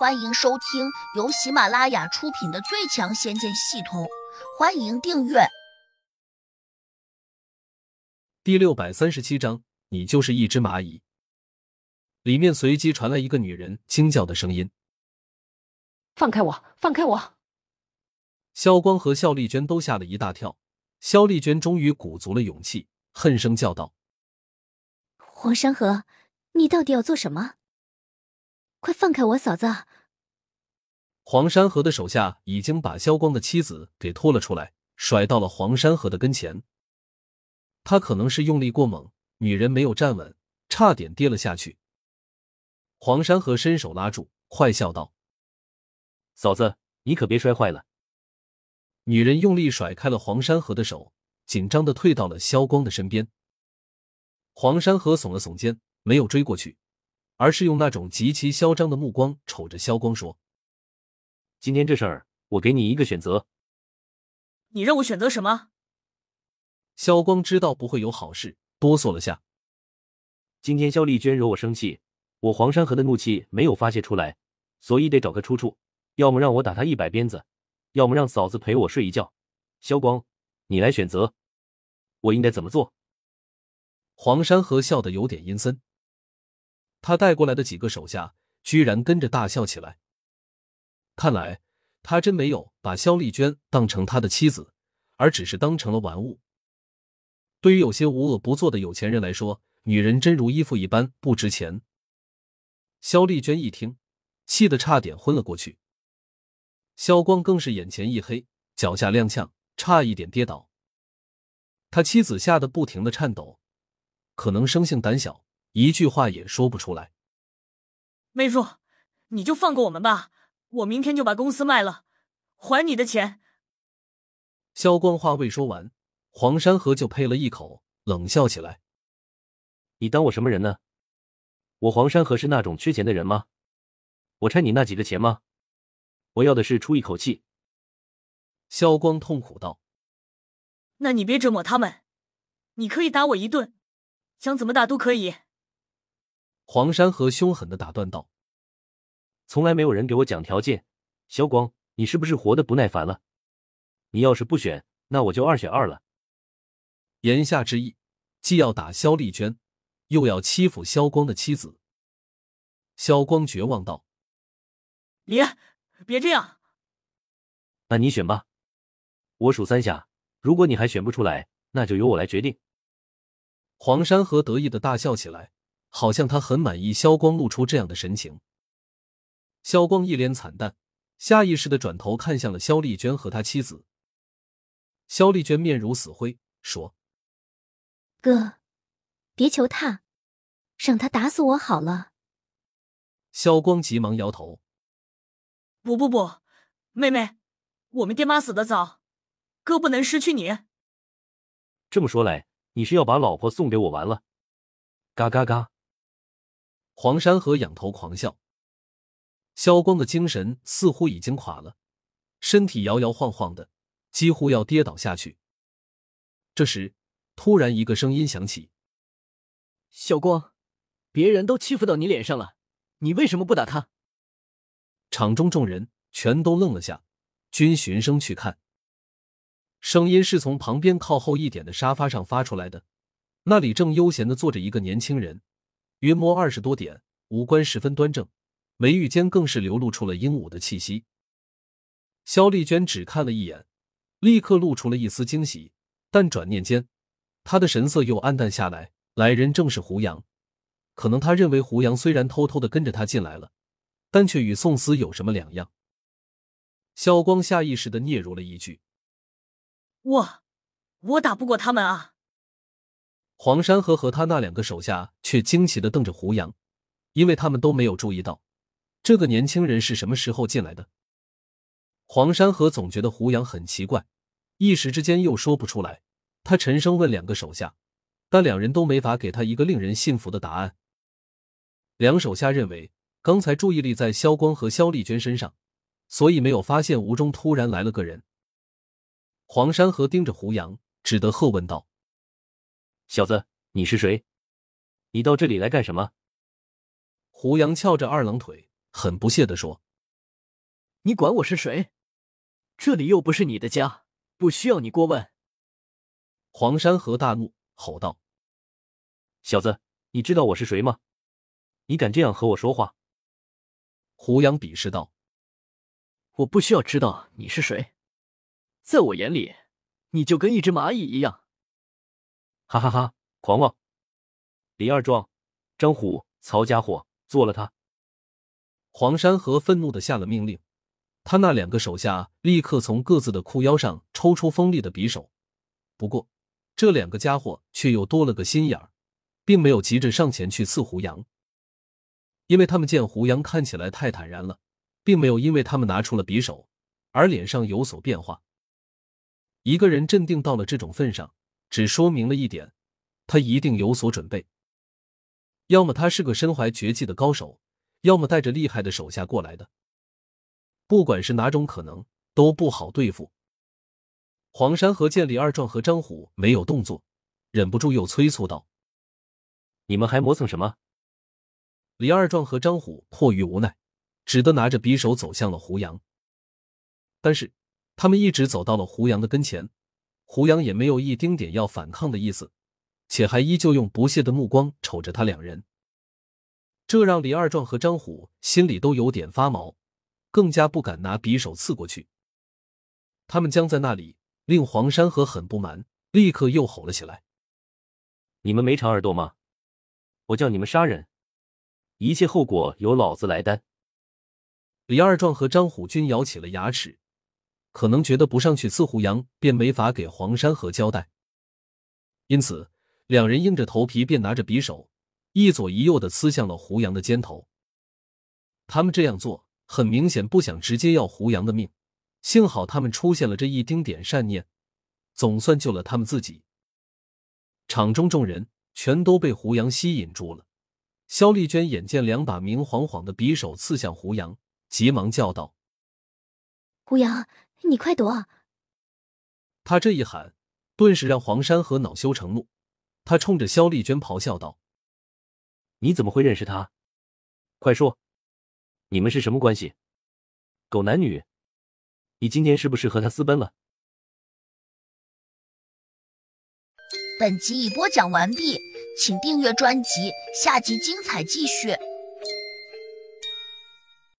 欢迎收听由喜马拉雅出品的《最强仙剑系统》，欢迎订阅。第六百三十七章，你就是一只蚂蚁。里面随即传来一个女人惊叫的声音：“放开我！放开我！”萧光和肖丽娟都吓了一大跳。肖丽娟终于鼓足了勇气，恨声叫道：“黄山河，你到底要做什么？快放开我嫂子！”黄山河的手下已经把萧光的妻子给拖了出来，甩到了黄山河的跟前。他可能是用力过猛，女人没有站稳，差点跌了下去。黄山河伸手拉住，坏笑道：“嫂子，你可别摔坏了。”女人用力甩开了黄山河的手，紧张的退到了萧光的身边。黄山河耸了耸肩，没有追过去，而是用那种极其嚣张的目光瞅着萧光说：“今天这事儿，我给你一个选择。你让我选择什么？”萧光知道不会有好事，哆嗦了下。今天萧丽娟惹我生气，我黄山河的怒气没有发泄出来，所以得找个出处，要么让我打他一百鞭子。要么让嫂子陪我睡一觉，萧光，你来选择，我应该怎么做？黄山河笑得有点阴森，他带过来的几个手下居然跟着大笑起来。看来他真没有把肖丽娟当成他的妻子，而只是当成了玩物。对于有些无恶不作的有钱人来说，女人真如衣服一般不值钱。肖丽娟一听，气得差点昏了过去。肖光更是眼前一黑，脚下踉跄，差一点跌倒。他妻子吓得不停的颤抖，可能生性胆小，一句话也说不出来。妹夫，你就放过我们吧，我明天就把公司卖了，还你的钱。萧光话未说完，黄山河就呸了一口，冷笑起来：“你当我什么人呢？我黄山河是那种缺钱的人吗？我差你那几个钱吗？”我要的是出一口气。萧光痛苦道：“那你别折磨他们，你可以打我一顿，想怎么打都可以。”黄山河凶狠的打断道：“从来没有人给我讲条件，萧光，你是不是活得不耐烦了？你要是不选，那我就二选二了。”言下之意，既要打萧丽娟，又要欺负萧光的妻子。萧光绝望道：“别！”别这样，那你选吧，我数三下，如果你还选不出来，那就由我来决定。黄山河得意的大笑起来，好像他很满意萧光露出这样的神情。萧光一脸惨淡，下意识的转头看向了萧丽娟和他妻子。萧丽娟面如死灰，说：“哥，别求他，让他打死我好了。”萧光急忙摇头。不不不，妹妹，我们爹妈死的早，哥不能失去你。这么说来，你是要把老婆送给我玩了？嘎嘎嘎！黄山河仰头狂笑，萧光的精神似乎已经垮了，身体摇摇晃晃的，几乎要跌倒下去。这时，突然一个声音响起：“萧光，别人都欺负到你脸上了，你为什么不打他？”场中众人全都愣了下，均循声去看。声音是从旁边靠后一点的沙发上发出来的，那里正悠闲的坐着一个年轻人，约摸二十多点，五官十分端正，眉宇间更是流露出了英武的气息。肖丽娟只看了一眼，立刻露出了一丝惊喜，但转念间，她的神色又暗淡下来。来人正是胡杨，可能他认为胡杨虽然偷偷的跟着他进来了。但却与宋思有什么两样？肖光下意识的嗫嚅了一句：“我，我打不过他们啊。”黄山河和他那两个手下却惊奇的瞪着胡杨，因为他们都没有注意到这个年轻人是什么时候进来的。黄山河总觉得胡杨很奇怪，一时之间又说不出来。他沉声问两个手下，但两人都没法给他一个令人信服的答案。两手下认为。刚才注意力在萧光和萧丽娟身上，所以没有发现吴中突然来了个人。黄山河盯着胡杨，只得喝问道：“小子，你是谁？你到这里来干什么？”胡杨翘着二郎腿，很不屑的说：“你管我是谁？这里又不是你的家，不需要你过问。黄山河大怒，吼道：“小子，你知道我是谁吗？你敢这样和我说话？”胡杨鄙视道：“我不需要知道你是谁，在我眼里，你就跟一只蚂蚁一样。”哈哈哈，狂妄！李二壮、张虎、曹家伙做了他！黄山河愤怒的下了命令，他那两个手下立刻从各自的裤腰上抽出锋利的匕首。不过，这两个家伙却又多了个心眼儿，并没有急着上前去刺胡杨。因为他们见胡杨看起来太坦然了，并没有因为他们拿出了匕首而脸上有所变化。一个人镇定到了这种份上，只说明了一点：他一定有所准备。要么他是个身怀绝技的高手，要么带着厉害的手下过来的。不管是哪种可能，都不好对付。黄山河见李二壮和张虎没有动作，忍不住又催促道：“你们还磨蹭什么？”李二壮和张虎迫于无奈，只得拿着匕首走向了胡杨。但是他们一直走到了胡杨的跟前，胡杨也没有一丁点要反抗的意思，且还依旧用不屑的目光瞅着他两人。这让李二壮和张虎心里都有点发毛，更加不敢拿匕首刺过去。他们僵在那里，令黄山河很不满，立刻又吼了起来：“你们没长耳朵吗？我叫你们杀人！”一切后果由老子来担。李二壮和张虎均咬起了牙齿，可能觉得不上去刺胡杨，便没法给黄山河交代，因此两人硬着头皮便拿着匕首，一左一右的刺向了胡杨的肩头。他们这样做，很明显不想直接要胡杨的命。幸好他们出现了这一丁点善念，总算救了他们自己。场中众人全都被胡杨吸引住了。肖丽娟眼见两把明晃晃的匕首刺向胡杨，急忙叫道：“胡杨，你快躲！”他这一喊，顿时让黄山河恼羞成怒。他冲着肖丽娟咆哮道：“你怎么会认识他？快说，你们是什么关系？狗男女？你今天是不是和他私奔了？”本集已播讲完毕。请订阅专辑，下集精彩继续。